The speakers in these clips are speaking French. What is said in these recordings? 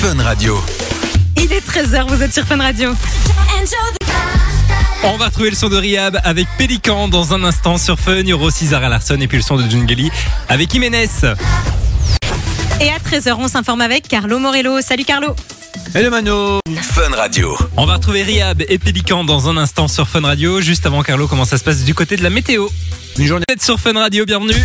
Fun Radio. Il est 13h, vous êtes sur Fun Radio. On va retrouver le son de Rihab avec Pélican dans un instant sur Fun. Il y aura aussi Zara Larson et puis le son de Jungeli avec Jiménez. Et à 13h, on s'informe avec Carlo Morello. Salut Carlo. Hello Mano. Fun Radio. On va retrouver Rihab et Pélican dans un instant sur Fun Radio. Juste avant Carlo, comment ça se passe du côté de la météo? Une journée sur Fun Radio, bienvenue.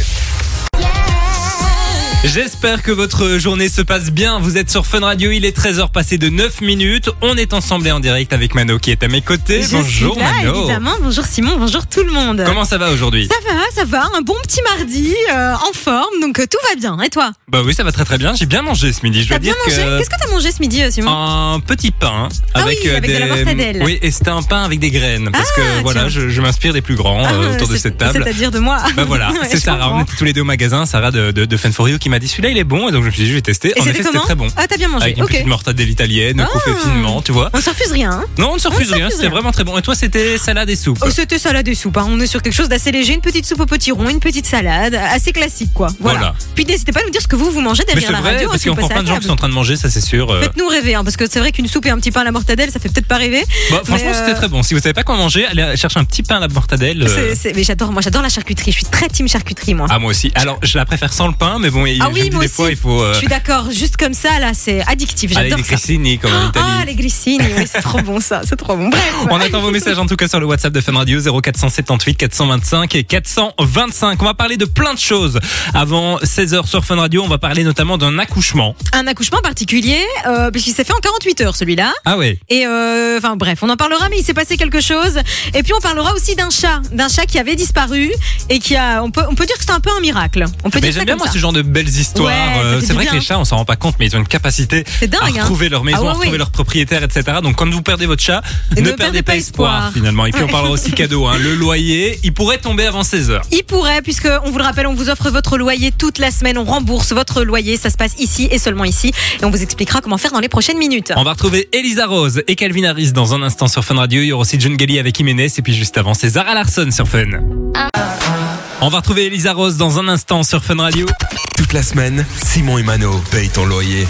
J'espère que votre journée se passe bien. Vous êtes sur Fun Radio, il est 13h passé de 9 minutes. On est ensemble et en direct avec Mano qui est à mes côtés. Je bonjour suis là, Mano. évidemment. Bonjour Simon, bonjour tout le monde. Comment ça va aujourd'hui? Ça va, ça va. Un bon petit mardi, euh, en forme, donc euh, tout va bien. Et toi? Bah oui, ça va très très bien. J'ai bien mangé ce midi. Je T'as dois bien dire mangé? Que Qu'est-ce que t'as mangé ce midi, euh, Simon? Un petit pain Ah avec, oui, avec de la mortadelle. Oui, et c'était un pain avec des graines parce Ah, que voilà, tiens. je, je m'inspire des plus grands euh, Ah, autour de c'est- cette table. C'est-à-dire de moi. Bah voilà, Ouais, c'est je Sarah. comprends. On était tous les deux au magasin. Sarah de, de, de Fun for You qui m'a dit celui-là il est bon et donc je me suis dit je vais tester. Et en c'était effet, c'était très bon. Ah, t'as bien mangé. Avec une petite mortadelle italienne, Ah. coupée finement, tu vois. On ne refuse rien. hein. Non, on ne se refuse se rien. C'était vraiment très bon. Et toi, c'était salade et soupe. Oh, C'était salade et soupe. hein. On est sur quelque chose d'assez léger, une petite soupe au potiron, une petite salade, assez classique quoi. Voilà. Voilà. Puis n'hésitez pas à nous dire ce que vous vous mangez derrière la vrai radio. hein, parce passez à plein de gens qui sont en train de manger, ça c'est sûr. euh. Faites-nous rêver, hein, parce que c'est vrai qu'une soupe et un petit pain à la mortadelle, ça fait peut-être pas rêver. Bah, franchement, c'était euh, très bon. Si vous savez pas quoi manger, allez chercher un petit pain à la mortadelle. euh. Mais j'adore, moi j'adore la charcuterie. Je suis très team charcuterie, moi. Ah moi aussi. Alors je la préfère sans le pain, mais bon, il- Ah oui, moi des aussi. fois il faut. euh, Je suis d'accord, juste comme ça, là, c'est addictif. Allez, J'adore des ça. grissini comme en Italie. Ah, les grissini, oui, c'est trop bon ça, c'est trop bon. Bref. On attend vos messages en tout cas sur le WhatsApp de Fun Radio 0478 425 et 425. On va parler de plein de choses. Avant 16h sur Fun Radio, on va parler notamment d'un accouchement. Un accouchement particulier, euh, puisqu'il s'est fait en 48 heures celui-là. Ah ouais. Et euh, enfin bref, on en parlera, mais il s'est passé quelque chose. Et puis on parlera aussi d'un chat, d'un chat qui avait disparu et qui a, on peut, on peut dire que c'est un peu un miracle. On peut Mais dire ça j'aime bien comme moi ça. ce genre de belles histoires. Ouais, Euh, c'est vrai que les chats, on s'en rend pas compte, mais ils ont une capacité dingue, à hein. retrouver leur maison, Ah ouais, à retrouver oui. leur propriétaire, etc. Donc quand vous perdez votre chat, ne, perdez, pas espoir, finalement. Et puis on parlera aussi cadeau, hein. le loyer, il pourrait tomber avant 16h. Il pourrait, puisque on vous le rappelle, on vous offre votre loyer toute la semaine, on rembourse votre loyer, ça se passe ici et seulement ici, et on vous expliquera comment faire dans les prochaines minutes. On va retrouver Elisa Rose et Calvin Harris dans un instant sur Fun Radio. Il y aura aussi John Gelly avec Jiménez et puis juste avant c'est Zara Larson sur Fun. On va retrouver Elisa Rose dans un instant sur Fun Radio. Toute la semaine, Simon et Mano payent ton loyer.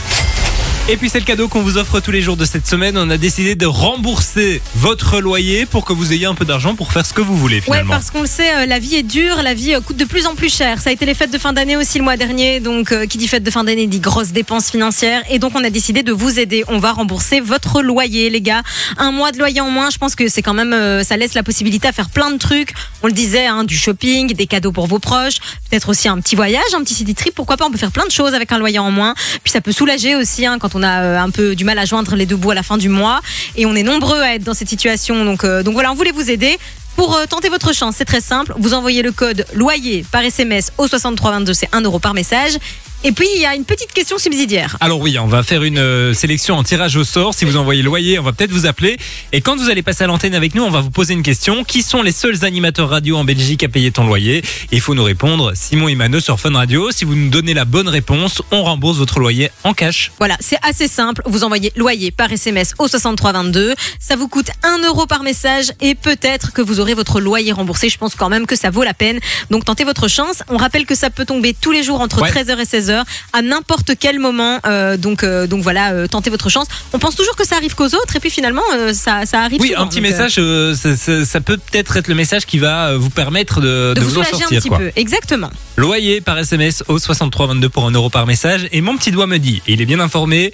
Et puis c'est le cadeau qu'on vous offre tous les jours de cette semaine. On a décidé de rembourser votre loyer pour que vous ayez un peu d'argent pour faire ce que vous voulez Ouais, finalement. parce qu'on le sait, euh, la vie est dure, la vie euh, coûte de plus en plus cher. Ça a été les fêtes de fin d'année aussi le mois dernier, donc euh, qui dit fête de fin d'année dit grosses dépenses financières. Et donc on a décidé de vous aider. On va rembourser votre loyer, les gars. Un mois de loyer en moins, je pense que c'est quand même, euh, ça laisse la possibilité à faire plein de trucs. On le disait, hein, du shopping, des cadeaux pour vos proches, peut-être aussi un petit voyage, un petit city trip. Pourquoi pas On peut faire plein de choses avec un loyer en moins. Puis ça peut soulager aussi hein, quand on a euh, un peu du mal à joindre les deux bouts à la fin du mois. Et on est nombreux à être dans cette situation. Donc, euh, donc voilà, on voulait vous aider. Pour euh, tenter votre chance, c'est très simple. Vous envoyez le code loyer par SMS au 6322, c'est 1 euro par message. Et puis, il y a une petite question subsidiaire. Alors oui, on va faire une euh, sélection en tirage au sort. Si vous envoyez le loyer, on va peut-être vous appeler. Et quand vous allez passer à l'antenne avec nous, on va vous poser une question. Qui sont les seuls animateurs radio en Belgique à payer ton loyer? Il faut nous répondre. Simon et Mano sur Fun Radio. Si vous nous donnez la bonne réponse, on rembourse votre loyer en cash. Voilà, c'est assez simple. Vous envoyez loyer par SMS au 6322. Ça vous coûte 1 euro par message et peut-être que vous aurez votre loyer remboursé. Je pense quand même que ça vaut la peine. Donc tentez votre chance. On rappelle que ça peut tomber tous les jours entre Ouais. 13h et 16h à n'importe quel moment. Euh, donc, euh, donc voilà, euh, tentez votre chance. On pense toujours que ça arrive qu'aux autres et puis finalement, ça, ça arrive Oui, souvent. un petit Donc, message, ça, ça- ça peut peut-être être le message qui va vous permettre de, de, vous vous en soulager un sortir. petit quoi. peu. Exactement. Loyer par SMS au 6322 pour 1 euro par message. Et mon petit doigt me dit, et il est bien informé,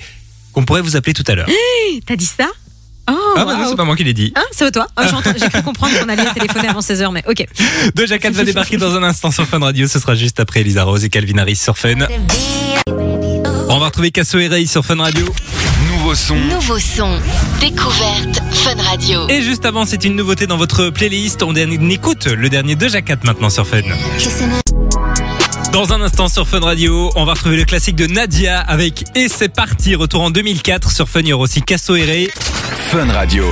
qu'on pourrait vous appeler tout à l'heure. T'as dit ça? Oh, Ah bah non, c'est pas moi qui l'ai dit. Hein, c'est toi Ah, j'ai entendu- J'ai cru comprendre qu'on allait téléphoner avant 16h, mais ok. Doja Cat va débarquer dans un instant sur Fun Radio. Ce sera juste après Elisa Rose et Calvin Harris sur Fun. On va retrouver Casso et Ray sur Fun Radio. Nouveau son, Nouveau son. Découverte Fun Radio. Et juste avant, c'est une nouveauté dans votre playlist. On écoute le dernier Doja Cat maintenant sur Fun. Dans un instant sur Fun Radio, on va retrouver le classique de Nadia avec Et c'est parti, retour en 2004 sur Fun. Il y aura aussi Casso. Fun Radio.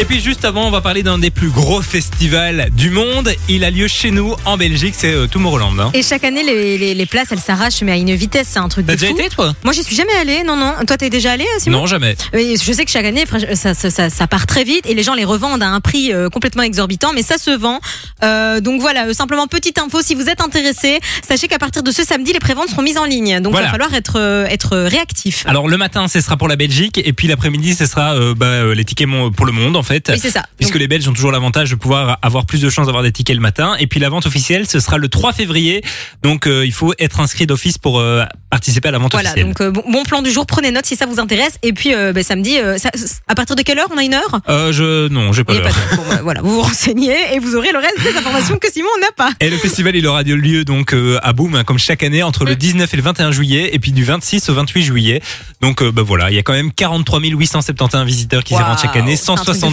Et puis juste avant, on va parler d'un des plus gros festivals du monde. Il a lieu chez nous en Belgique, c'est euh, Tomorrowland. Hein. Et chaque année, les, les- les places, elles s'arrachent, mais à une vitesse, c'est un truc de T'as déjà fou. été toi? Moi, j'y suis jamais allée. Non, non. Toi, t'es déjà allé, Simon? Non, jamais. Oui, je sais que chaque année, ça, ça, ça- ça part très vite et les gens les revendent à un prix euh, complètement exorbitant, mais ça se vend. Euh, donc voilà, euh, simplement petite info, si vous êtes intéressé, sachez qu'à partir de ce samedi, les préventes seront mises en ligne. Donc il Voilà. va falloir être, euh, être réactif. Alors le matin, ce sera pour la Belgique, et puis l'après-midi, ce sera euh, bah, euh, les tickets mon- pour le monde en fait. oui, c'est ça. Puisque Donc, les Belges ont toujours l'avantage de pouvoir avoir plus de chances d'avoir des tickets le matin. Et puis la vente officielle, ce sera le 3 février. Donc euh, il faut être inscrit d'office pour euh, participer à la vente voilà, officielle. donc euh, bon, plan du jour, prenez note si ça vous intéresse. Et puis bah, samedi, ça- à partir de quelle heure? On a une heure? Euh, je non, j'ai pas l'heure. Bon, bah, Voilà, vous vous renseignez et vous aurez le reste des informations que Simon n'a pas. Et le festival, il aura lieu donc à Boom, hein, comme chaque année, entre le 19 et le 21 juillet, et puis du 26 au 28 juillet. Donc, bah voilà, il y a quand même 43 871 visiteurs qui s'y Waouh, rendent chaque année, c'est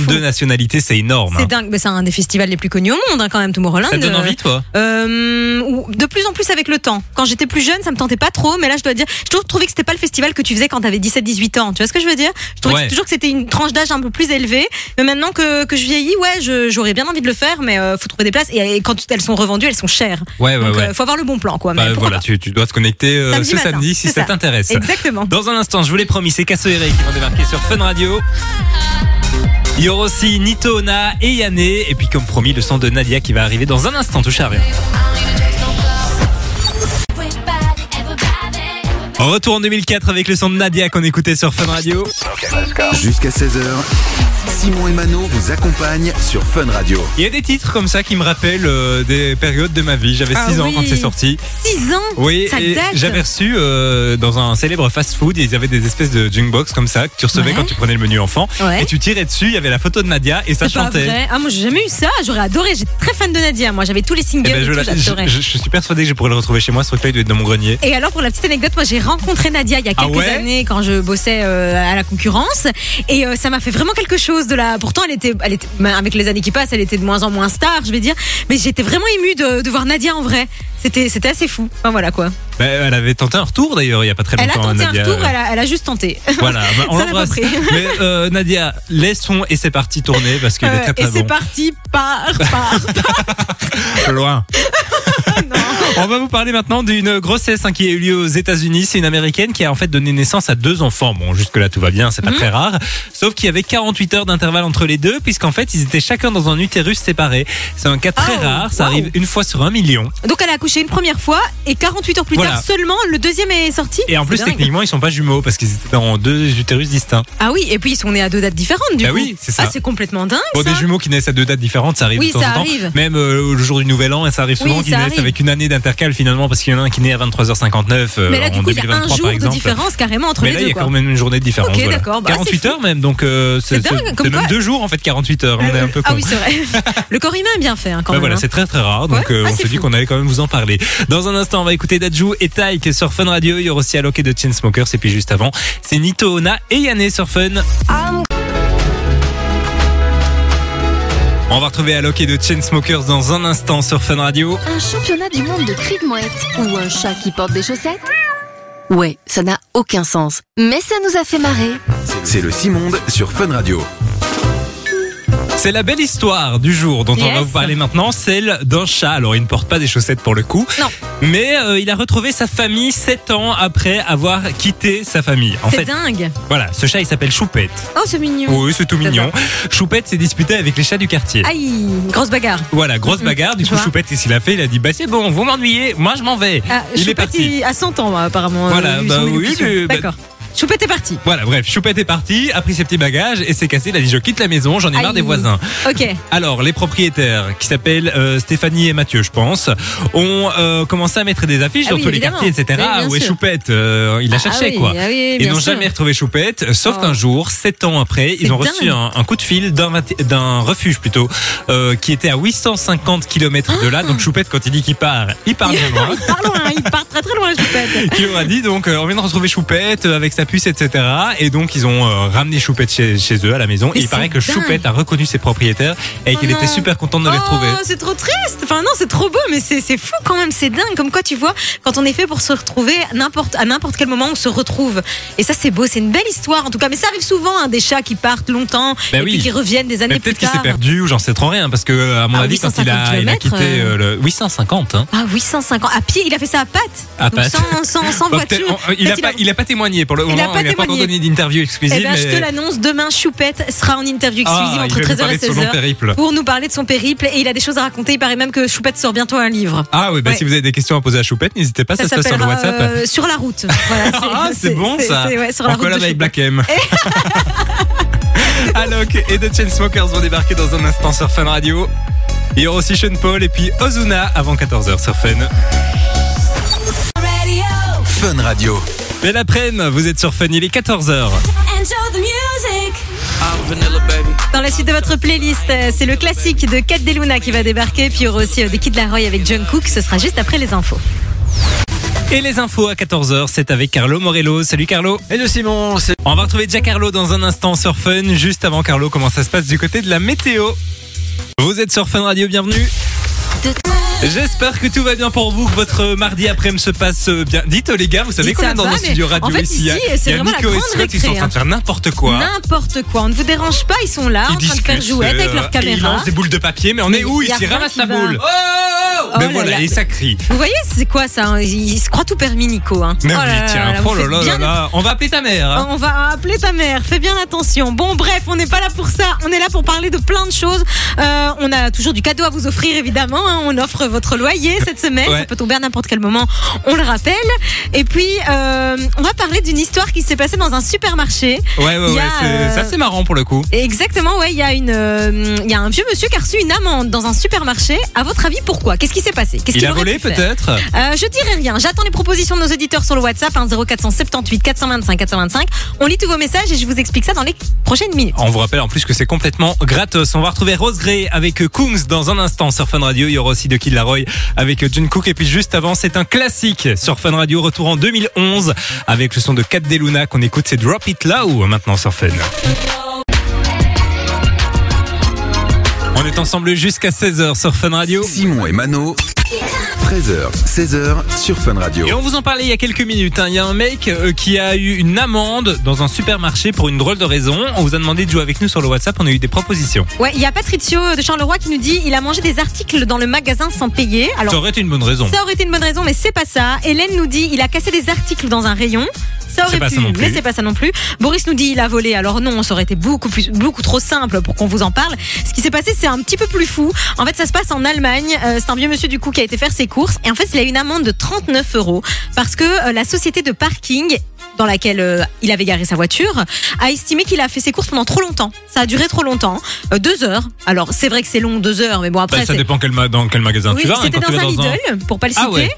un truc de 162 fou. nationalités, c'est énorme. C'est hein. dingue, mais c'est un des festivals les plus connus au monde hein, quand même, Tomorrowland. Ça te donne envie, toi Euh, de plus en plus avec le temps. Quand j'étais plus jeune, ça me tentait pas trop, mais là, je dois dire, toujours trouvé que c'était pas le festival que tu faisais quand t'avais 17-18 ans. Tu vois ce que je veux dire? Je trouvais Ouais. toujours que c'était une tranche d'âge un peu plus élevée. Mais maintenant que, que je vieillis, ouais, je- j'aurais bien envie de le faire, mais euh, faut trouver des places. Et, et quand elles sont revendues, elles sont chères. Ouais, ouais, Donc, ouais. euh, faut avoir le bon plan, quoi. Bah, voilà, tu, tu dois te connecter euh, Samedi ce matin, samedi si ça, ça. t'intéresse. Exactement. Dans un instant, je vous l'ai promis, c'est Casso qui vont débarquer sur Fun Radio. Il y aura aussi Nito, Ona et Yanné. Et puis, comme promis, le son de Nadia qui va arriver dans un instant. Touche à rien. Retour en 2004 avec le son de Nadia qu'on écoutait sur Fun Radio. Jusqu'à 16h, Simon et Mano vous accompagnent sur Fun Radio. Il y a des titres comme ça qui me rappellent euh, des périodes de ma vie. J'avais Ah 6 ans oui. quand c'est sorti. 6 ans Oui, j'avais reçu euh, dans un célèbre fast-food, ils avaient des espèces de jukebox comme ça que tu recevais Ouais. quand tu prenais le menu enfant. Ouais. Et tu tirais dessus, il y avait la photo de Nadia et ça pas chantait. vrai. Ah, moi, j'ai jamais eu ça. J'aurais adoré. J'étais très fan de Nadia. Moi, j'avais tous les Eh singles. ben, et je, tout, la- j'adorais. je- je- je suis persuadé que je pourrais le retrouver chez moi. Ce truc-là, il doit être dans mon grenier. Et alors pour la petite anecdote, moi j'ai rencontré Nadia il y a Ah quelques ouais années quand je bossais euh, à la concurrence et euh, ça m'a fait vraiment quelque chose de la. Pourtant elle était, elle était, ben, avec les années qui passent, elle était de moins en moins star, je vais dire. Mais j'étais vraiment émue de, de voir Nadia en vrai. C'était, c'était assez fou. Enfin voilà quoi. Ben, elle avait tenté un retour d'ailleurs il y a pas très Elle a longtemps. tenté Nadia. un retour, elle a, elle a juste tenté. Voilà, ben, on l'embrasse. Mais euh, Nadia, laissons et c'est parti tourner parce est Euh, très et c'est parti, part, part. Loin. non. On va vous parler maintenant d'une grossesse hein, qui a eu lieu aux États-Unis. C'est une américaine qui a en fait donné naissance à deux enfants. Bon, jusque-là tout va bien, c'est pas Mhm. très rare. Sauf qu'il y avait 48 heures d'intervalle entre les deux, puisqu'en fait ils étaient chacun dans un utérus séparé. C'est un cas très Oh, rare, ça wow. arrive une fois sur un million. Donc elle a accouché une première fois et 48 heures plus Voilà. seulement le deuxième est sorti. Et en plus dingue. techniquement ils sont pas jumeaux parce qu'ils étaient dans deux utérus distincts. Ah oui, et puis ils sont nés à deux dates différentes du Bah coup. oui, c'est ça. Ah c'est complètement dingue. Bon, ça. des jumeaux qui naissent à deux dates différentes, ça arrive Oui, de temps ça en temps. arrive. Même euh, le jour du Nouvel An, et ça arrive souvent Oui, qu'ils naissent arrive. avec une année d'intercal finalement, parce qu'il y en a un qui naît à 23h59 euh, Mais là, du en coup, il y a 2023 un jour de différence carrément entre Mais les là, deux. il y a quoi. quand même une journée de différence. Ok, voilà. d'accord, bah, 48 c'est heures même, donc euh, c'est même deux jours en fait, 48 heures. On est un peu ah oui, c'est vrai. le corps humain est bien fait hein, quand Bah même. voilà, hein. c'est très très rare, donc euh, ah, on c'est se dit qu'on allait quand même vous en parler. Dans un instant, on va écouter Dajou et Taïk sur Fun Radio. Il y aura aussi Alok et de Chainsmokers, et puis juste avant, c'est Nito, Ona et Yanné sur Fun. On va retrouver Alok et de Chainsmokers dans un instant sur Fun Radio. Un championnat du monde de cris de mouette ou un chat qui porte des chaussettes? Ouais, ça n'a aucun sens. Mais ça nous a fait marrer. C'est le Simonde sur Fun Radio. C'est la belle histoire du jour dont on va vous parler maintenant, celle d'un chat. Alors il ne porte pas des chaussettes pour le coup, Non. mais euh, il a retrouvé sa famille 7 ans après avoir quitté sa famille. En C'est fait, dingue. voilà, ce chat il s'appelle Choupette. Oh, c'est mignon. Oui, c'est tout mignon. Choupette s'est disputé avec les chats du quartier. Aïe, grosse bagarre. Voilà, grosse bagarre. Du coup. Choupette, qu'est-ce qu'il a fait? Il a dit Bah, c'est bon, vous m'ennuyez, moi je m'en vais. Ah, il est Choupette, parti. il a 100 ans apparemment. euh, Voilà, vu bah oui, bah- D'accord. Choupette est parti. Voilà, bref, Choupette est parti, a pris ses petits bagages et s'est cassé. Il a dit Je quitte la maison, j'en ai marre Aïe. des voisins. Ok. Alors, les propriétaires, qui s'appellent euh, Stéphanie et Mathieu, je pense, ont euh, commencé à mettre des affiches Ah dans oui, tous les évidemment. quartiers, etc. Oui, bien Où est sûr. Choupette Euh, Il la Ah cherchait, oui, quoi. ah oui, Ils bien n'ont sûr. jamais retrouvé Choupette, sauf Oh. qu'un jour, sept ans après, ils ont reçu dingue. un, un coup de fil d'un vingt- d'un refuge plutôt, euh, qui était à 850 km de là. Donc Choupette, quand il dit qu'il part, il part bien loin. Il part loin, il part très très loin. Choupette. Choupette. qui leur a dit donc euh, on vient de retrouver Choupette euh, avec sa puce etc et donc ils ont euh, ramené Choupette chez, chez eux à la maison Mais et il paraît que dingue. Choupette a reconnu ses propriétaires et Oh qu'il était super content de les retrouver. Oh, c'est trop triste. Enfin non, c'est trop beau, mais c'est fou quand même. C'est dingue. Comme quoi, tu vois, quand on est fait pour se retrouver, n'importe à n'importe quel moment, on se retrouve. Et ça, c'est beau. C'est une belle histoire en tout cas. Mais ça arrive souvent, hein, des chats qui partent longtemps Ben et oui. puis qui reviennent des années Mais plus peut-être qu'il tard. s'est perdu ou j'en sais trop rien parce que à mon Ah, avis quand il a, 850 il a quitté euh, le 850 hein. Ah 850 à pied, il a fait ça à pattes. À Donc pattes. Sans, sans, sans voiture. on- il, a Peut-être pas, il a pas témoigné pour le Il a moment, pas il n'a pas encore témoigné. donné d'interview exclusive. Eh ben, je mais- te l'annonce, demain Choupette sera en interview exclusive ah, il entre va nous 13h et parler de son long 16h périple. pour nous parler de son périple et il a des choses à raconter. Il paraît même que Choupette sort bientôt un livre. Ah oui, bah Ouais. si vous avez des questions à poser à Choupette, n'hésitez pas, ça, se passe sur le WhatsApp. euh, sur la route. Voilà, Ah, c'est bon ça. c'est- ouais, sur On la route collab avec. Black M. Alok et The Chainsmokers vont débarquer dans un instant sur Fun Radio. Il y aura aussi Sean Paul et puis Ozuna avant 14h sur Fun. Fun Radio. Belle après-midi, vous êtes sur Fun, il est 14h. Dans la suite de votre playlist, euh, c'est le classique de Kat Deluna qui va débarquer. Puis il y aura aussi euh, des Kid Laroi avec John Cook. Ce sera juste après les infos. Et les infos à 14h, c'est avec Carlo Morello. Salut Carlo. Hello Simon, c'est On va retrouver déjà Carlo dans un instant sur Fun. Juste avant Carlo, comment ça se passe du côté de la météo Vous êtes sur Fun Radio, bienvenue. J'espère que tout va bien pour vous, que votre mardi après-midi se passe bien. Dites les gars, vous savez qu'on est dans un studio radio en fait, ici. Il y a- la Nico et Scott, ils sont en train de faire n'importe quoi. N'importe quoi. On ne vous dérange pas. Ils sont là, en train de faire jouette avec euh, leur et Ils caméra. lancent des boules de papier, mais on est où ici? Ramasse va. boule. Oh Ben là voilà, là. et ça crie. Vous voyez, c'est quoi ça hein? Il, se croit tout permis, Nico. Hein. Mais Oh oui, tiens, là, oh là là là. On va appeler ta mère. hein. On va appeler ta mère, fais bien attention. Bon, bref, on n'est pas là pour ça. On est là pour parler de plein de choses. Euh, on a toujours du cadeau à vous offrir, évidemment. hein. On offre votre loyer cette semaine. Ouais. Ça peut tomber à n'importe quel moment. On le rappelle. Et puis, euh, on va parler d'une histoire qui s'est passée dans un supermarché. Ouais, ouais, ouais, euh, c'est assez marrant pour le coup. Exactement, ouais. Il y a une, euh, il y a un vieux monsieur qui a reçu une amende dans un supermarché. À votre avis, pourquoi? Qu'est-ce qui s'est passé? Qu'est-ce Il qu'il a volé peut-être? Euh, je dirais rien. J'attends les propositions de nos auditeurs sur le WhatsApp, hein, 0478 425 425. On lit tous vos messages et je vous explique ça dans les prochaines minutes. On vous rappelle en plus que c'est complètement gratos. On va retrouver Rose Gray avec Kungs dans un instant sur Fun Radio. Il y aura aussi de Kid Laroi avec John Cook. Et puis juste avant, c'est un classique sur Fun Radio. Retour en 2011 avec le son de Kat Deluna qu'on écoute. C'est Drop It Low maintenant sur Fun. On est ensemble jusqu'à 16h sur Fun Radio. Simon et Mano. 13h, 16h sur Fun Radio. Et on vous en parlait il y a quelques minutes. hein. Il y a un mec euh, qui a eu une amende dans un supermarché pour une drôle de raison. On vous a demandé de jouer avec nous sur le WhatsApp. On a eu des propositions. Ouais, il y a Patricio de Charleroi qui nous dit il a mangé des articles dans le magasin sans payer. Alors Ça aurait été une bonne raison. ça aurait été une bonne raison, mais c'est pas ça. Hélène nous dit il a cassé des articles dans un rayon. Ça aurait pu, mais c'est pas ça non plus. Boris nous dit il a volé. Alors non, ça aurait été beaucoup plus, beaucoup trop simple pour qu'on vous en parle. Ce qui s'est passé, c'est un petit peu plus fou. En fait, ça se passe en Allemagne. Euh, c'est un vieux monsieur du coup qui a été faire ses courses et en fait, il a eu une amende de 39 euros parce que euh, la société de parking dans laquelle euh, il avait garé sa voiture, a estimé qu'il a fait ses courses pendant trop longtemps. Ça a duré trop longtemps, Euh, deux heures. Alors c'est vrai que c'est long, deux heures, mais bon après Bah, ça c'est- dépend quel ma- dans quel magasin oui, tu vas. hein, c'était quand dans tu un vas Lidl, pour pas le Ah citer. ouais.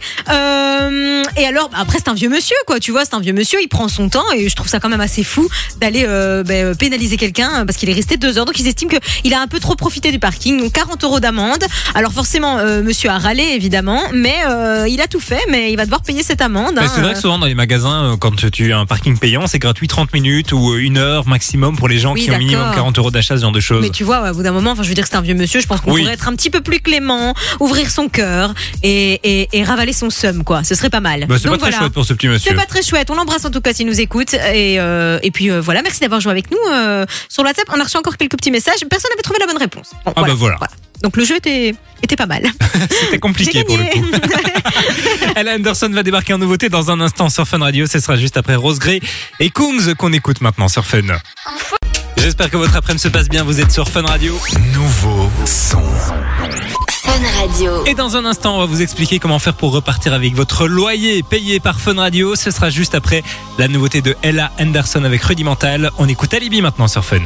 Euh, et alors, bah, après, c'est un vieux monsieur, quoi. Tu vois, c'est un vieux monsieur, il prend son temps et je trouve ça quand même assez fou d'aller euh, ben, pénaliser quelqu'un parce qu'il est resté deux heures. Donc, ils estiment qu'il a un peu trop profité du parking. Donc, 40 euros d'amende. Alors, forcément, euh, monsieur a râlé, évidemment, mais euh, il a tout fait, mais il va devoir payer cette amende. Mais hein. c'est vrai que souvent dans les magasins, euh, quand tu un parking payant, c'est gratuit 30 minutes ou euh, une heure maximum pour les gens Oui, qui ont minimum d'accord. 40 euros d'achat, ce genre de choses. Mais tu vois, au bout d'un moment, enfin, je veux dire que c'est un vieux monsieur. Je pense qu'on Oui. pourrait être un petit peu plus clément, ouvrir son cœur et, et, et ravaler son seum, quoi. Ce serait pas mal. Bah, c'est pas très voilà. chouette pour ce petit monsieur. C'est pas très chouette. On l'embrasse en tout cas s'il nous écoute. Et, euh, et puis euh, voilà, merci d'avoir joué avec nous euh, sur WhatsApp. On a reçu encore quelques petits messages. Personne n'avait trouvé la bonne réponse. Bon, Ah bah voilà. Donc le jeu était, était pas mal. C'était compliqué pour le coup. Ella Anderson va débarquer en nouveauté dans un instant sur Fun Radio. Ce sera juste après Rose Gray et Kungs qu'on écoute maintenant sur Fun. J'espère que votre après-midi se passe bien. Vous êtes sur Fun Radio. Nouveau son. Fun Radio. Et dans un instant, on va vous expliquer comment faire pour repartir avec votre loyer payé par Fun Radio. Ce sera juste après la nouveauté de Ella Anderson avec Rudimental. On écoute Alibi maintenant sur Fun.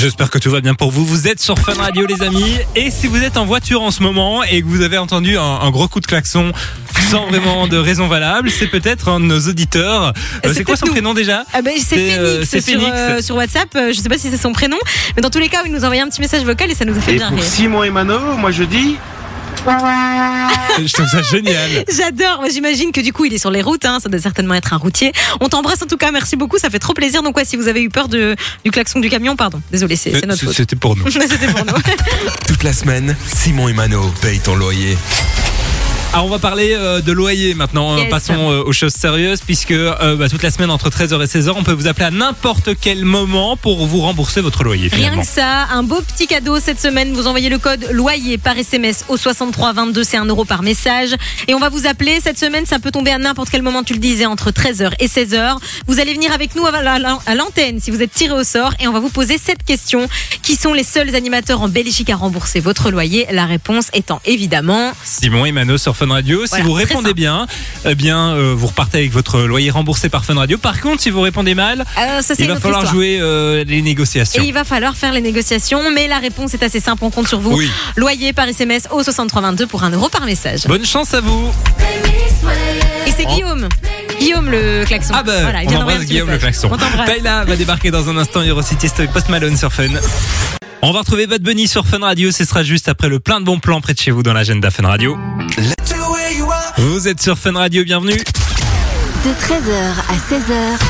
J'espère que tout va bien pour vous. Vous êtes sur Fun Radio, les amis. Et si vous êtes en voiture en ce moment et que vous avez entendu un, un gros coup de klaxon sans vraiment de raison valable, c'est peut-être un de nos auditeurs. Euh, C'est c'est quoi son nous. prénom déjà Ah ben, c'est C'est, euh, Phoenix, c'est sur, Phoenix. euh, sur WhatsApp. Euh, Je sais pas si c'est son prénom, mais dans tous les cas, il nous a envoyé un petit message vocal et ça nous a fait Et bien pour rire. Simon et Mano, moi je dis Je trouve ça génial. J'adore. Moi, J'imagine que du coup, il est sur les routes. Hein. Ça doit certainement être un routier. On t'embrasse en tout cas. Merci beaucoup. Ça fait trop plaisir. Donc, ouais, si vous avez eu peur de, du klaxon du camion, pardon. Désolé, c'est c'est notre faute. C'était pour nous. C'était pour nous. Toute la semaine, Simon et Mano payent ton loyer. Alors on va parler euh, de loyer maintenant. Yes. Passons euh, aux choses sérieuses puisque euh, bah, toute la semaine entre 13h et 16h, on peut vous appeler à n'importe quel moment pour vous rembourser votre loyer Rien finalement. que ça, un beau petit cadeau cette semaine. Vous envoyez le code loyer par SMS au 6322, c'est 1 euro par message. Et on va vous appeler cette semaine. Ça peut tomber à n'importe quel moment, tu le disais, entre 13h et 16h. Vous allez venir avec nous à l'antenne si vous êtes tiré au sort et on va vous poser cette question. Qui sont les seuls animateurs en Belgique à rembourser votre loyer La réponse étant évidemment Simon et Mano sur Fun Radio. Si Voilà, vous répondez bien, eh bien euh, vous repartez avec votre loyer remboursé par Fun Radio. Par contre, si vous répondez mal, Euh, ça il va falloir histoire. jouer euh, les négociations. Et il va falloir faire les négociations, mais la réponse est assez simple, on compte sur vous. Oui. Loyer par SMS au 6322 pour 1 euro par message. Bonne chance à vous. Et c'est Guillaume. Guillaume le klaxon. Ah bah, Voilà, il on vient embrasse Guillaume le klaxon. Taïla va débarquer dans un instant. Eurocity avec Post Malone sur Fun. On va retrouver Bad Bunny sur Fun Radio. Ce sera juste après le plein de bons plans près de chez vous dans l'agenda Fun Radio. Vous êtes sur Fun Radio, bienvenue. De 13h à 16h,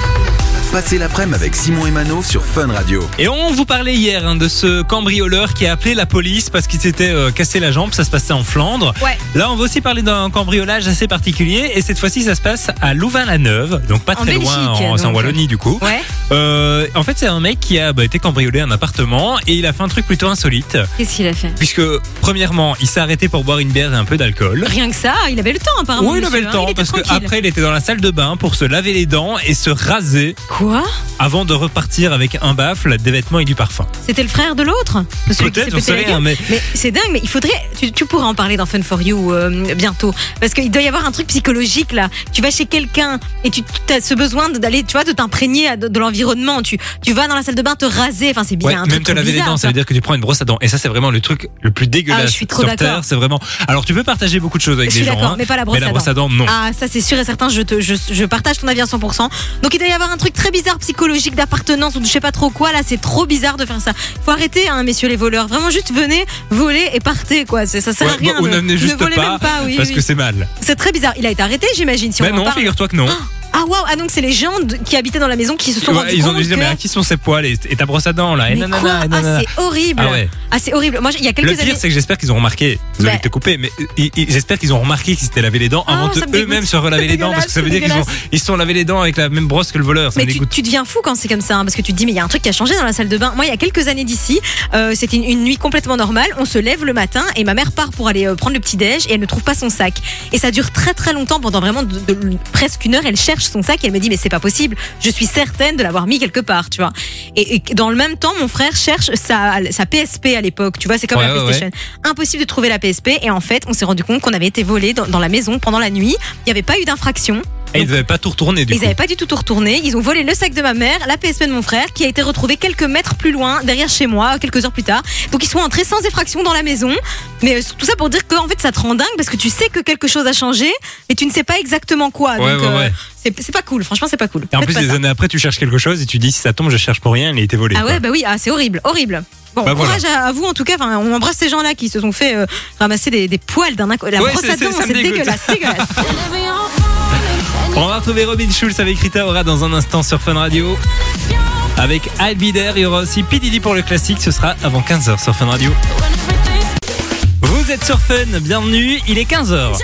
Passez l'après-midi avec Simon et Mano sur Fun Radio. Et on vous parlait hier hein, de ce cambrioleur qui a appelé la police parce qu'il s'était euh, cassé la jambe. Ça se passait en Flandre. Ouais. Là, on va aussi parler d'un cambriolage assez particulier. Et cette fois-ci, ça se passe à Louvain-la-Neuve. Donc pas En très loin, en, c'est en. Wallonie du coup. Ouais. Euh, en fait, c'est un mec qui a bah, été cambriolé un appartement et il a fait un truc plutôt insolite. Qu'est-ce qu'il a fait? Puisque, premièrement, il s'est arrêté pour boire une bière et un peu d'alcool. Rien que ça, il avait le temps apparemment. Oui, il avait le hein. temps était parce que tranquille. après il était dans la salle de bain pour se laver les dents et se raser Quoi? Avant de repartir avec un baffle, des vêtements et du parfum. C'était le frère de l'autre Celui qui Peut-être, s'est j'en pété sais la rien, gueule mais Mais c'est dingue, mais il faudrait. Tu, tu pourras en parler dans Fun for You euh, bientôt. Parce qu'il doit y avoir un truc psychologique là. Tu vas chez quelqu'un et tu as ce besoin d'aller, tu vois, de t'imprégner de, de l'environnement. Tu, tu vas dans la salle de bain te raser. Enfin, c'est bien. Ouais, un même truc te trop laver les bizarre, dents, ça veut dire que tu prends une brosse à dents. Et ça, c'est vraiment le truc le plus dégueulasse Ah, je suis trop sur d'accord. Terre. C'est vraiment. Alors, tu peux partager beaucoup de choses avec Je suis des gens, d'accord, hein, mais pas la brosse à dents, non. Ah, ça c'est sûr et certain, je, te, je, je partage ton avis à 100%. Donc il doit y avoir un truc très bizarre psychologique d'appartenance ou de je sais pas trop quoi. Là, c'est trop bizarre de faire ça. Faut arrêter, hein, messieurs les voleurs. Vraiment, juste venez, voler et partez, quoi. C'est- Ça sert à rien. de- ne juste volez pas, même pas, oui, parce oui. que c'est mal. C'est très bizarre. Il a été arrêté, j'imagine, si Mais on non, figure-toi que non. Ah waouh, ah donc c'est les gens de- qui habitaient dans la maison qui se sont Ouais, rendus ils ont compte dû se dire, que- mais à qui sont ces poils et, et ta brosse à dents là? Et Mais nanana, quoi? et Ah, nanana. c'est horrible. Ah ouais. Ah, c'est horrible. Moi, il y a Le quelques pire, années. c'est que j'espère qu'ils ont remarqué. Désolé Bah. de te couper, mais ils- ils- j'espère qu'ils ont remarqué qu'ils s'étaient lavé les dents Ah, avant ça de me dégoûte. eux-mêmes se relaver les dents, parce que ça veut dire qu'ils ont, ils se sont lavé les dents avec la même brosse que le voleur. Ça Mais me tu, dégoûte. tu deviens fou quand c'est comme ça, hein, parce que tu te dis, mais il y a un truc qui a changé dans la salle de bain. Moi, il y a quelques années d'ici, euh, c'était une, une nuit complètement normale. On se lève le matin et ma mère part pour aller euh, prendre le petit déj et elle ne trouve pas son sac. Et ça dure très très longtemps, pendant vraiment de- de- presque une heure. Elle cherche son sac et elle me dit, mais c'est pas possible. Je suis certaine de l'avoir mis quelque part, tu vois. Et, et dans le même temps, mon frère cherche sa, sa PSP à l'époque. Tu vois, c'est comme Ouais, la ouais, PlayStation. Impossible de trouver la PSP. Et en fait, on s'est rendu compte qu'on avait été volé dans, dans la maison pendant la nuit. Il n'y avait pas eu d'infraction. Et ils n'avaient pas tout retourné du Ils coup. n'avaient pas du tout tout retourné. Ils ont volé le sac de ma mère, la PSP de mon frère, qui a été retrouvée quelques mètres plus loin, derrière chez moi, quelques heures plus tard. Donc ils sont entrés sans effraction dans la maison. Mais euh, tout ça pour dire que en fait ça te rend dingue parce que tu sais que quelque chose a changé, mais tu ne sais pas exactement quoi. Ouais, Donc ouais, euh, ouais. c'est c'est pas cool. Franchement, c'est pas cool. Et en Faites plus, des ça. années après, tu cherches quelque chose et tu dis si ça tombe, je cherche pour rien, il a été volé. Ah quoi. ouais, bah oui, ah, c'est horrible, horrible. Bon, Bah courage à, à vous en tout cas. Enfin, on embrasse ces gens-là qui se sont fait euh, ramasser des, des poils d'un La Ouais, brosse c'est- à dents, c'est- dégueulasse, dégueulasse. On va retrouver Robin Schulz avec Rita Ora dans un instant sur Fun Radio. Avec Albider, il y aura aussi P. Diddy pour le classique, ce sera avant 15h sur Fun Radio. Vous êtes sur Fun, bienvenue, il est 15h.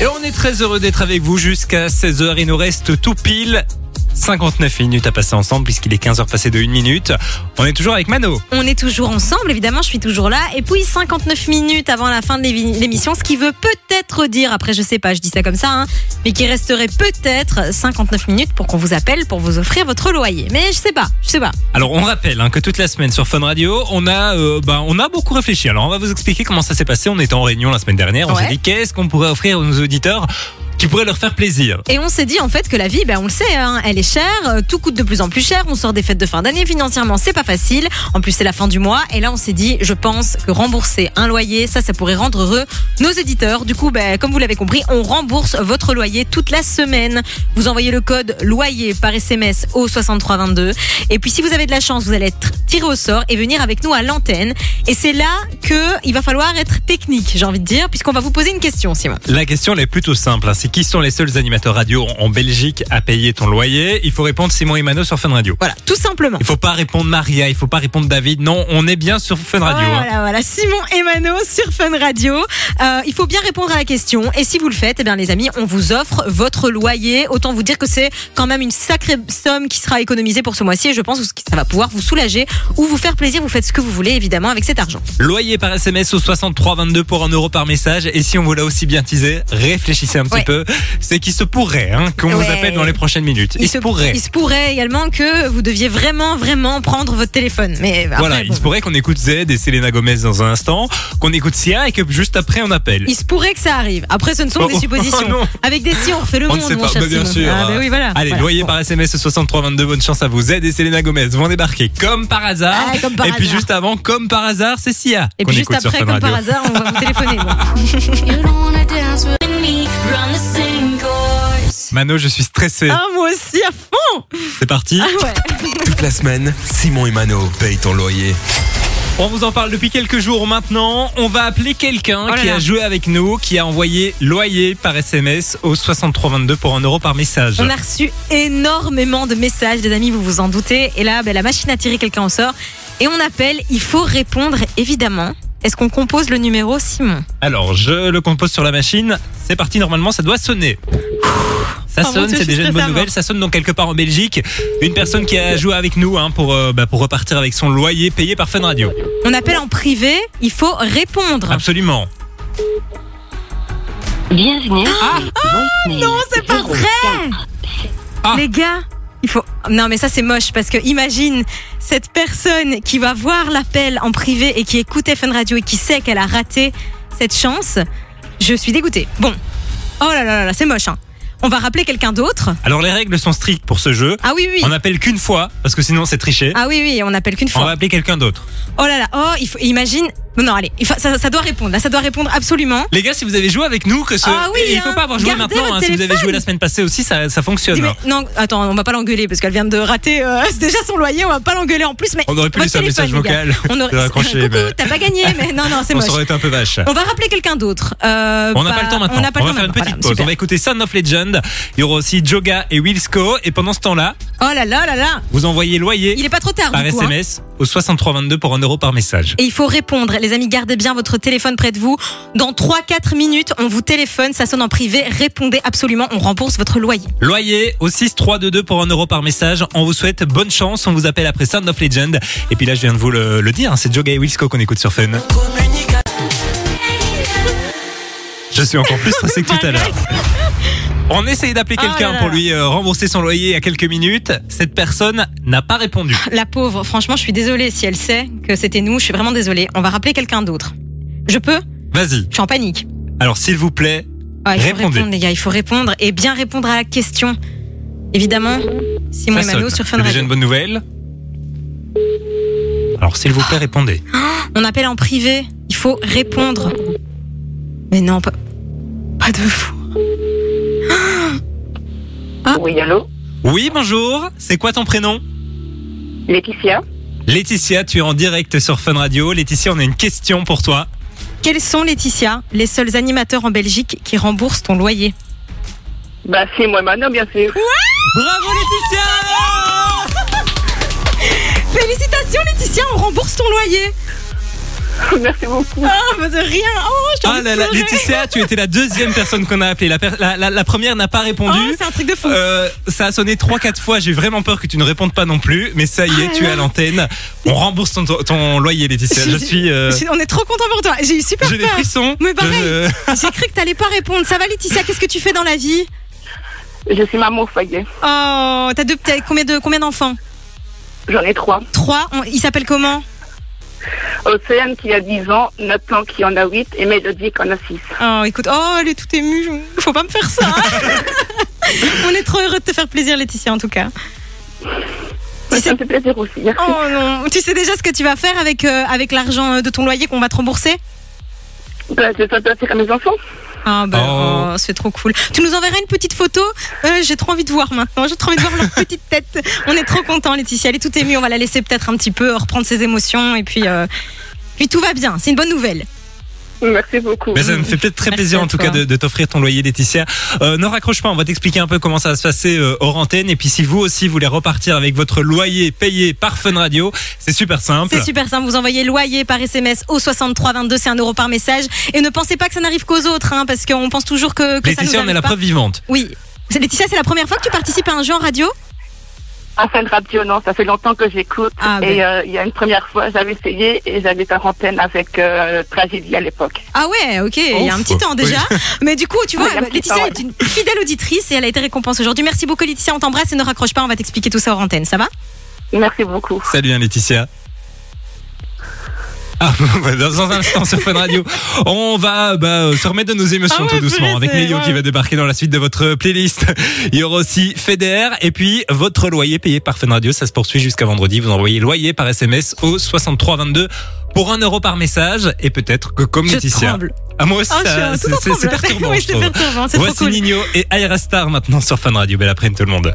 Et on est très heureux d'être avec vous jusqu'à 16h. Il nous reste tout pile 59 minutes à passer ensemble puisqu'il est 15h passé de 1 minute. On est toujours avec Mano. On est toujours ensemble, évidemment, je suis toujours là. Et puis 59 minutes avant la fin de l'émission, ce qui veut peut-être dire, après je sais pas, je dis ça comme ça, hein, mais qu'il resterait peut-être 59 minutes pour qu'on vous appelle pour vous offrir votre loyer. Mais je sais pas, je sais pas. Alors on rappelle hein, que toute la semaine sur Fun Radio, on a, euh, bah, on a beaucoup réfléchi. Alors on va vous expliquer comment ça s'est passé. On était en réunion la semaine dernière. On Ouais. s'est dit qu'est-ce qu'on pourrait offrir aux auditeurs qui pourrait leur faire plaisir. Et on s'est dit en fait que la vie, ben, on le sait, hein, elle est chère, euh, tout coûte de plus en plus cher, on sort des fêtes de fin d'année, financièrement c'est pas facile, en plus c'est la fin du mois, et là on s'est dit, je pense que rembourser un loyer, ça, ça pourrait rendre heureux nos éditeurs. Du coup, ben, comme vous l'avez compris, on rembourse votre loyer toute la semaine. Vous envoyez le code loyer par SMS au 6322. Et puis si vous avez de la chance, vous allez être tirer au sort et venir avec nous à l'antenne. Et c'est là que il va falloir être technique, j'ai envie de dire, puisqu'on va vous poser une question, Simon. La question elle est plutôt simple. hein. Qui sont les seuls animateurs radio en Belgique à payer ton loyer? Il faut répondre Simon et Mano sur Fun Radio. Voilà, tout simplement. Il faut pas répondre Maria, il faut pas répondre David. Non, on est bien sur Fun Radio. hein. Voilà, voilà, Simon et Mano sur Fun Radio. Euh, il faut bien répondre à la question. Et si vous le faites, eh bien, les amis, on vous offre votre loyer. Autant vous dire que c'est quand même une sacrée somme qui sera économisée pour ce mois-ci. Et je pense que ça va pouvoir vous soulager ou vous faire plaisir. Vous faites ce que vous voulez, évidemment, avec cet argent. Loyer par SMS au 6322 pour 1 euro par message. Et si on vous l'a aussi bien teasé, réfléchissez un petit Ouais. peu. C'est qu'il se pourrait hein, qu'on vous appelle dans les prochaines minutes. Il, se pourrait. il se pourrait également que vous deviez vraiment, vraiment prendre votre téléphone. Mais après, Voilà, bon. il se pourrait qu'on écoute Z et Selena Gomez dans un instant, qu'on écoute Sia et que juste après on appelle. Il se pourrait que ça arrive. Après, ce ne sont Oh, que oh, des suppositions. oh non. Avec des si, on refait le On ne monde, sait mon pas, bah, bien sûr. Ah, bah oui, voilà. Allez, Voilà. loyer par SMS au 6322, bonne chance à vous. Z et Selena Gomez vont débarquer comme par hasard. Ah, comme par et puis juste avant, comme par hasard, c'est Sia. Et puis juste après, comme par hasard, on va vous téléphoner. Mano, je suis stressé. Ah, moi aussi, à fond C'est parti. Ah ouais. Toute la semaine, Simon et Mano payent ton loyer. On vous en parle depuis quelques jours maintenant. On va appeler quelqu'un Oh qui là. a joué avec nous, qui a envoyé loyer par SMS au 6322 pour 1 euro par message. On a reçu énormément de messages, des amis, vous vous en doutez. Et là, ben, la machine a tiré quelqu'un au sort. Et on appelle, il faut répondre, évidemment. Est-ce qu'on compose le numéro Simon? Alors, je le compose sur la machine. C'est parti, normalement, ça doit sonner. Ça Oh sonne, c'est déjà une bonne nouvelle. Ça sonne donc quelque part en Belgique. Une personne qui a joué avec nous hein, pour, euh, bah, pour repartir avec son loyer payé par Fun Radio. On appelle en privé, il faut répondre. Absolument. Bienvenue. Ah, non, c'est pas vrai Ah. Les gars, il faut. Non, mais ça, c'est moche parce que imagine cette personne qui va voir l'appel en privé et qui écoutait Fun Radio et qui sait qu'elle a raté cette chance. Je suis dégoûtée. Bon. Oh là là là, là, c'est moche, hein. On va rappeler quelqu'un d'autre. Alors, les règles sont strictes pour ce jeu. Ah oui, oui. On n'appelle qu'une fois, parce que sinon c'est triché. Ah oui, oui, on appelle qu'une On va fois. appeler quelqu'un d'autre. Oh là là, oh, il faut, imagine. Non, allez, il faut- ça, ça doit répondre. Là, ça doit répondre absolument. Les gars, si vous avez joué avec nous, que ce... Ah oui, il faut hein. pas avoir joué Gardez maintenant. votre hein. Si vous avez téléphone. joué la semaine passée aussi, ça, ça fonctionne. Dis, mais hein. non, attends, on va pas l'engueuler parce qu'elle vient de rater euh, déjà son loyer. On va pas l'engueuler en plus. Mais On aurait pu votre laisser un téléphone, message les gars. vocal. On de aurait... raccrocher, Coucou, mais- t'as pas gagné, mais non, non, c'est On moche. aurait été un peu vache. On va rappeler quelqu'un d'autre. Euh, On n'a bah, pas le temps maintenant. On, n'a pas On le va temps faire une maintenant. petite Voilà, pause. super. On va écouter Son of Legend. Il y aura aussi Joga et Wilsco. Et pendant ce temps-là, Oh là là là là. vous envoyez loyer Il est pas trop tard par du coup. hein. SMS au 6322 pour 1 euro par message. Et il faut répondre. Les amis, gardez bien votre téléphone près de vous. Dans 3-4 minutes, on vous téléphone. Ça sonne en privé. Répondez absolument. On rembourse votre loyer. Loyer au 6322 pour 1 euro par message. On vous souhaite bonne chance. On vous appelle après Sound of Legend. Et puis là, je viens de vous le, le dire. hein, C'est Joga et Wilsco qu'on écoute sur Fun. Je suis encore plus stressé que tout à l'heure. On essaye d'appeler Ah quelqu'un pour lui euh, rembourser son loyer il y a quelques minutes. Cette personne n'a pas répondu. La pauvre. Franchement, je suis désolée si elle sait que c'était nous. Je suis vraiment désolée. On va rappeler quelqu'un d'autre. Je peux? Vas-y. Je suis en panique. Alors, s'il vous plaît, Ah, il faut Répondez. répondre, les gars. Il faut répondre et bien répondre à la question. Évidemment, Simon ça et Mano sur Fun C'est déjà Radio. une bonne nouvelle. Alors, s'il vous plaît, répondez. On appelle en privé. Il faut répondre. Mais non, pas, pas de fou. Oui, allô Oui, bonjour. C'est quoi ton prénom? Laetitia Laetitia, tu es en direct sur Fun Radio. Laetitia, on a une question pour toi. Quels sont, Laetitia, les seuls animateurs en Belgique qui remboursent ton loyer? Bah, c'est moi maintenant, bien sûr. Bravo Laetitia Félicitations, Laetitia, on rembourse ton loyer. Merci beaucoup. Ah, bah de rien. Oh, j'ai Ah pleurer. Laetitia, tu étais la deuxième personne qu'on a appelée. La, per- la, la- la première n'a pas répondu. Oh, c'est un truc de fou. Euh, ça a sonné 3-4 fois, j'ai eu vraiment peur que tu ne répondes pas non plus, mais ça y est, Ah tu es à l'antenne. On rembourse ton, ton loyer, Laetitia. Je suis. euh, On est trop content pour toi. J'ai eu super J'ai des peur. frissons. Mais pareil. Je- J'ai cru que t'allais pas répondre. Ça va, Laetitia Qu'est-ce que tu fais dans la vie? Je suis maman au foyer. Oh, t'as deux, t'as combien de combien d'enfants? J'en ai trois. Trois? On- Ils s'appellent comment? Océane qui a 10 ans, Nathan qui en a 8 et Mélodie qui en a 6. Oh, écoute, oh, elle est toute émue. Faut pas me faire ça. On est trop heureux de te faire plaisir, Laetitia, en tout cas. Tu sais- Ça me fait plaisir aussi. Merci. Oh non, tu sais déjà ce que tu vas faire avec, euh, avec l'argent de ton loyer qu'on va te rembourser? Bah, je dois faire à mes enfants. Ah Oh. oh, c'est trop cool. Tu nous enverras une petite photo Euh, J'ai trop envie de voir maintenant. J'ai trop envie de voir leur petite tête. On est trop contents, Laetitia. Elle est toute émue. On va la laisser peut-être un petit peu reprendre ses émotions et puis, euh, puis tout va bien. C'est une bonne nouvelle. Merci beaucoup. Mais ça me fait peut-être très Merci plaisir en tout toi. cas de, de t'offrir ton loyer Laetitia. Euh, ne raccroche pas, on va t'expliquer un peu comment ça va se passer euh, hors antenne. Et puis si vous aussi voulez repartir avec votre loyer payé par Fun Radio, c'est super simple. C'est super simple. Vous envoyez loyer par SMS au 6322. C'est un euro par message. Et ne pensez pas que ça n'arrive qu'aux autres, hein, parce qu'on pense toujours que, que ça nous Laetitia, on est la pas. preuve vivante. Oui. C'est- Laetitia, c'est la première fois que tu participes à un jeu en radio? À Fun Radio, non, ça fait longtemps que j'écoute. Ah, et ben. euh, il y a une première fois, j'avais essayé et j'avais en antenne avec euh, Tragédie à l'époque. Ah ouais, ok, il y a un petit temps déjà. Mais du coup, tu vois, Oui, Laetitia temps, est une fidèle auditrice et elle a été récompensée aujourd'hui. Merci beaucoup Laetitia, on t'embrasse et ne raccroche pas, on va t'expliquer tout ça hors antenne, ça va? Merci beaucoup. Salut hein, Laetitia. Ah, bah, dans un instant sur Fun Radio, on va bah, se remettre de nos émotions Ah tout doucement purée, avec ouais. qui va débarquer dans la suite de votre playlist. Il y aura aussi Feder et puis votre loyer payé par Fun Radio. Ça se poursuit jusqu'à vendredi. Vous envoyez loyer par SMS au 6322 pour un euro par message et peut-être que comme Je Laetitia. tremble. Ah, moi aussi, Ah, c'est- perturbant. Oui, perturbant, Voici cool. Nino et Aira Star maintenant sur Fun Radio. Belle après-midi tout le monde.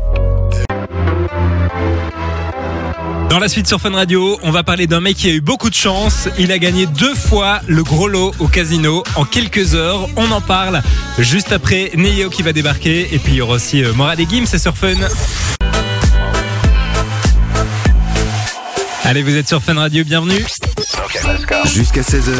Dans la suite sur Fun Radio, on va parler d'un mec qui a eu beaucoup de chance. Il a gagné deux fois le gros lot au casino en quelques heures. On en parle juste après Neo qui va débarquer. Et puis il y aura aussi euh, Morad et Gim, c'est sur Fun. Allez, vous êtes sur Fun Radio, bienvenue. Jusqu'à 16h,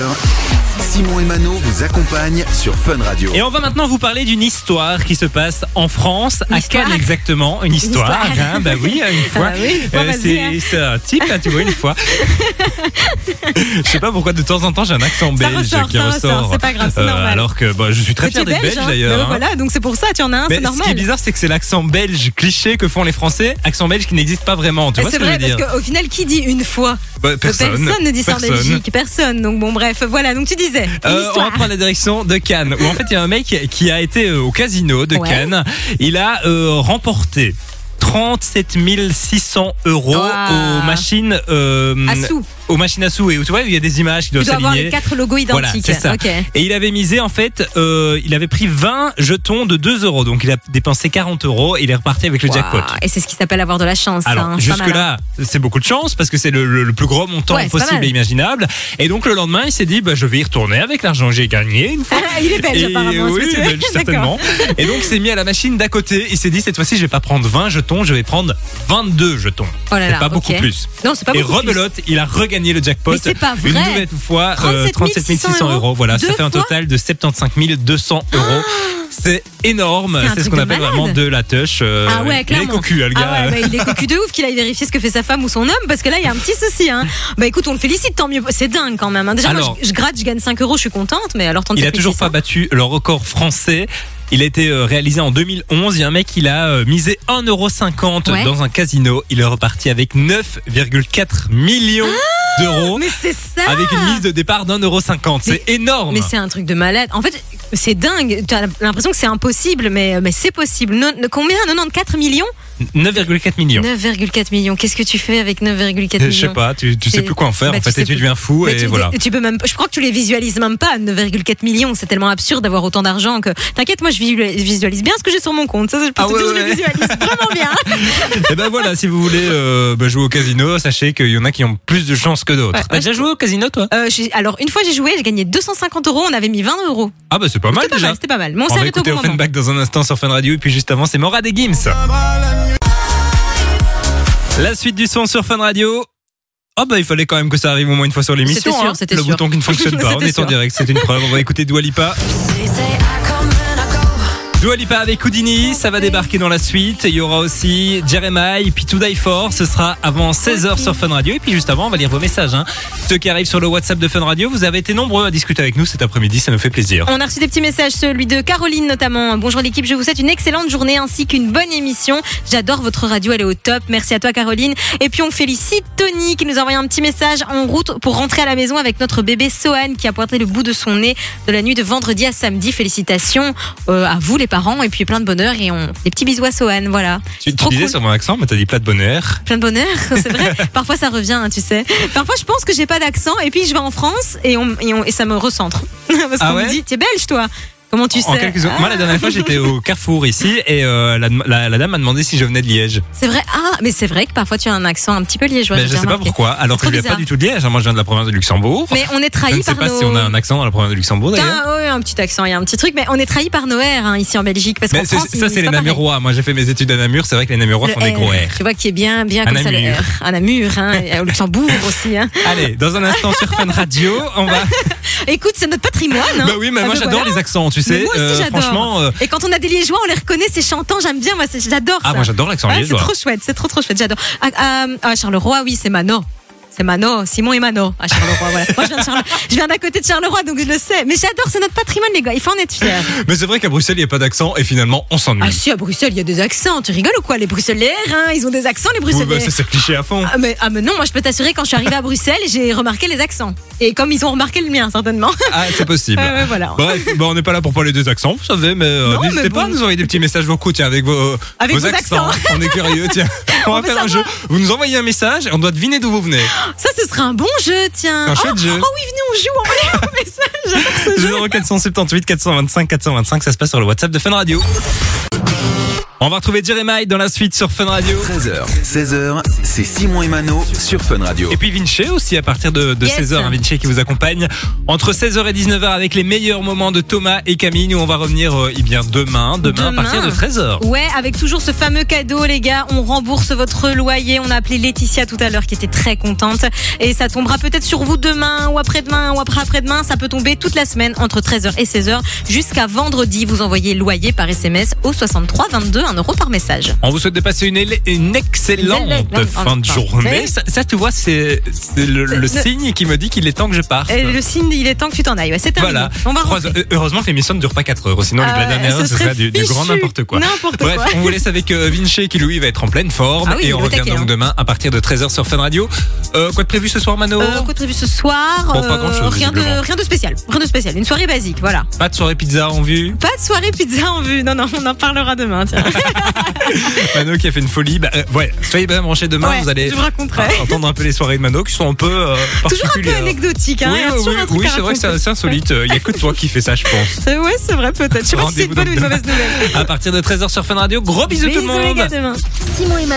Simon et Mano vous accompagnent sur Fun Radio. Et on va maintenant vous parler d'une histoire qui se passe en France, Une à histoire Cannes exactement. Une histoire, histoire. hein, bah oui, une fois. Ah oui, une fois, Euh, c'est hein. un type, là, tu vois, une fois. Je sais pas pourquoi de temps en temps j'ai un accent Ça belge ressort, qui ça ressort. c'est pas grave, c'est normal. Alors que bah, je suis très fier d'être belge, hein. d'ailleurs. Hein. Voilà, donc c'est pour ça, tu en as un, c'est ce qui est normal. bizarre, c'est que c'est l'accent belge cliché que font les Français, accent belge qui n'existe pas vraiment. Tu Et vois ce C'est que je vrai, veux dire parce qu'au final, qui dit une fois? Bah, Personne. ne dit ça en Personne. Belgique, personne. Donc bon, bref, voilà. Donc tu disais. Euh, on va prendre la direction de Cannes, où en fait il y a un mec qui a été euh, au casino de Ouais. Cannes. Il a euh, remporté 37 600 euros aux machines euh, À sous. aux machines à sous et tu vois il y a des images qui doivent dois avoir les s'aligner. quatre logos Voilà, identiques. c'est ça. Et il avait misé en fait, euh, il avait pris 20 jetons de 2 euros, donc il a dépensé 40 euros. Et il est reparti avec le jackpot. Et c'est ce qui s'appelle avoir de la chance. Alors hein, jusque hein. là, c'est beaucoup de chance parce que c'est le, le- le plus gros montant Ouais, possible et imaginable. Et donc le lendemain, il s'est dit, bah, je vais y retourner avec l'argent que j'ai gagné une fois. Il est belge Et apparemment. oui, belge, certainement. Et donc, il s'est mis à la machine d'à côté. Il s'est dit, cette fois-ci, je vais pas prendre 20 jetons, je vais prendre 22 jetons. Oh là c'est pas beaucoup plus. Non, c'est pas Et plus. rebelote, il a regagné le jackpot. Mais c'est pas vrai. Une nouvelle fois, euh, 37 37 600 euros. Voilà, ça fait un total de 75 200 euros. C'est énorme. C'est ce qu'on appelle malade. vraiment de la touche. euh, Ah ouais, Il est clairement. cocu, hein, le gars. Ah ouais, bah, il est cocu de ouf qu'il aille vérifier ce que fait sa femme ou son homme parce que là il y a un petit souci. Hein. Bah écoute, on le félicite, tant mieux. C'est dingue quand même. hein. Déjà, Alors- moi, je, je gratte, je gagne 5 euros, je suis contente, mais alors 37 Il a toujours pas 600. battu le record français. Il a été euh, réalisé en 2011. Il y a un mec, il a euh, misé 1,50€ Ouais. dans un casino. Il est reparti avec 9,4 millions d'euros. Ah, Mais c'est ça Avec une mise de départ d'1,50€. C'est énorme. Mais c'est un truc de malade. En fait, c'est dingue. Tu as l'impression que c'est impossible, mais, mais c'est possible. Non- combien? 94 millions? 9,4 millions. 9,4 millions. Qu'est-ce que tu fais avec 9,4 millions Je sais pas, tu, tu sais plus quoi en faire. bah, en tu fait, sais tu plus. deviens fou Mais et tu, voilà. tu peux même, je crois que tu les visualises même pas, 9,4 millions. C'est tellement absurde d'avoir autant d'argent que. T'inquiète, moi je visualise bien ce que j'ai sur mon compte. Ça, je peux Ah te ouais, dire, je le visualise vraiment bien. et ben voilà, si vous voulez euh, bah, jouer au casino, sachez qu'il y en a qui ont plus de chance que d'autres. Ouais, T'as déjà joué au casino, toi? Euh, alors, une fois j'ai joué, j'ai gagné 250 euros, on avait mis 20 euros. Ah bah c'est pas mal C'était pas déjà. mal, c'était pas mal. Mais on, On va au écouter moment. Offenbach dans un instant sur Fun Radio et puis juste avant c'est Morad et Gims. La suite du son sur Fun Radio. Oh bah il fallait quand même que ça arrive au moins une fois sur l'émission. C'était sûr, hein. c'était Le sûr. bouton qui ne fonctionne pas. On est en sûr. direct, c'est une preuve. On va écouter Dua Lipa. Dua Lipa avec Houdini, ça va débarquer dans la suite. Et Il y aura aussi Jeremiah, puis To Die For. Ce sera avant 16h sur Fun Radio. Et puis juste avant, on va lire vos messages. Hein. Ceux qui arrivent sur le WhatsApp de Fun Radio, vous avez été nombreux à discuter avec nous cet après-midi. Ça nous fait plaisir. On a reçu des petits messages, celui de Caroline notamment. Bonjour l'équipe, je vous souhaite une excellente journée ainsi qu'une bonne émission. J'adore votre radio, elle est au top. Merci à toi Caroline. Et puis on félicite Tony qui nous a envoyé un petit message en route pour rentrer à la maison avec notre bébé Sohan qui a pointé le bout de son nez de la nuit de vendredi à samedi. Félicitations euh, à vous les parents et puis plein de bonheur et on des petits bisous à Sohan. Voilà. Tu, tu disais cool. sur mon accent, mais t'as dit plat de bonheur. Plein de bonheur, c'est vrai. Parfois ça revient, hein, tu sais. Parfois je pense que j'ai pas d'accent et puis je vais en France et, on, et, on- et ça me recentre. Parce Ah qu'on ouais? me dit, t'es belge toi Comment tu En sais quelques. Ah, Moi, la dernière fois, j'étais au Carrefour ici et euh, la, la- la dame m'a demandé si je venais de Liège. C'est vrai. Ah, mais c'est vrai que parfois tu as un accent un petit peu liégeois. Je sais pas pourquoi. Alors que je viens pas du tout de Liège. hein. Moi, je viens de la province de Luxembourg. Mais on est je trahi ne sais par pas nos. si on a un accent dans la province de Luxembourg d'ailleurs. Putain, ouais, un petit accent, il y a un petit truc, mais on est trahi par nos R hein, ici en Belgique parce qu'en France, ça, c'est les. Namurois. Moi, j'ai fait mes études à Namur. C'est vrai que les Namurois Le font des gros R. Tu vois qui est bien, bien comme ça le. R. Un Namur, hein, au Luxembourg aussi. Allez, dans un instant sur Fun Radio, on va. Écoute, c'est notre patrimoine. Bah oui, mais Ah, moi ben j'adore les accents, tu sais. moi aussi, Euh, j'adore. franchement. euh, Et quand on a des Liégeois, on les reconnaît, c'est chantant, j'aime bien, moi, j'adore ça. Ah, moi j'adore l'accent Ah, c'est liégeois. trop chouette, c'est trop trop chouette, j'adore. Ah, ah, ah, Charleroi, oui, c'est Mano. C'est Mano, Simon et Mano à Charleroi. voilà. Moi, je viens, de Charle- je viens d'à côté de Charleroi, donc je le sais. Mais j'adore, c'est notre patrimoine, les gars. Il faut en être fier. Mais c'est vrai qu'à Bruxelles, il n'y a pas d'accent et finalement, on s'ennuie. Ah si, à Bruxelles, il y a des accents. Tu rigoles ou quoi Les Bruxelliens, hein, ils ont des accents, les Oui, Bruxelliens. bah, c'est cliché à fond. Ah mais, ah mais non, moi je peux t'assurer, quand je suis arrivée à Bruxelles, j'ai remarqué les accents. Et comme ils ont remarqué le mien, certainement. Ah, c'est possible. Ah ouais, voilà. Bref, bon, on n'est pas là pour parler des accents, vous savez, mais euh, n'hésitez pas à bon. nous envoyer des petits messages vocaux, tiens, avec vos, Avec vos accents. accents. On est curieux, tiens. On, On va faire un jeu. Vous nous envoyez un message et on doit deviner d'où vous venez. Ça, ce serait un bon jeu, tiens. Un chouette oh, jeu. oh oui, venez, on joue, envoyez un message. J'adore ce jeu. 0478 425 425, ça se passe sur le WhatsApp de Fun Radio. On va retrouver Jeremiah dans la suite sur Fun Radio. 13h, 16h, c'est Simon et Mano sur Fun Radio. Et puis Vinci aussi à partir de, de Yes. 16h, hein, Vinci qui vous accompagne entre 16h et 19h avec les meilleurs moments de Thomas et Camille. Nous on va revenir euh, eh bien demain, demain, Demain. à partir de 13h. Ouais, avec toujours ce fameux cadeau, les gars. On rembourse votre loyer. On a appelé Laetitia tout à l'heure qui était très contente. Et ça tombera peut-être sur vous demain ou après-demain ou après-après-demain. Ça peut tomber toute la semaine entre 13h et 16h jusqu'à vendredi. Vous envoyez loyer par SMS au 63 22, 1 euro par message. On vous souhaite de passer une, excellente fin de journée. Ça, ça, tu vois, c'est le, signe qui me dit qu'il est temps que je parte. Le signe, il est temps que tu t'en ailles. Ouais, c'est. Voilà. On va euh, Heureusement que l'émission ne dure pas 4 heures. Sinon, la ouais, dernière heure, ce serait du, du grand n'importe quoi. Bref, quoi. on vous laisse avec euh, Vinci qui, lui, va être en pleine forme. Ah oui, et on revient donc hein. demain à partir de 13h sur Fun Radio. Euh, quoi de prévu ce soir, Mano? Euh, quoi de prévu ce soir? Bon, pas grand-chose, rien, de, rien de spécial. Rien de spécial. Une soirée basique, voilà. Pas de soirée pizza en vue? Pas de soirée pizza en vue. Non, non, on en parlera demain. Tiens. Mano qui a fait une folie. Bah, euh, ouais, soyez bien branchés demain. Ouais, vous allez je vous raconterai. entendre un peu les soirées de Mano qui sont un peu euh, Toujours un peu anecdotique. Hein. Oui, oui, oui, oui, c'est vrai que c'est insolite. Il y a que toi qui fais ça, je pense. Euh, Ouais, c'est vrai, peut-être. Je sais pas si c'est une bonne ou une mauvaise nouvelle. À partir de 13h sur Fun Radio. Gros bisous tout le monde. gars demain. Simon et Mano.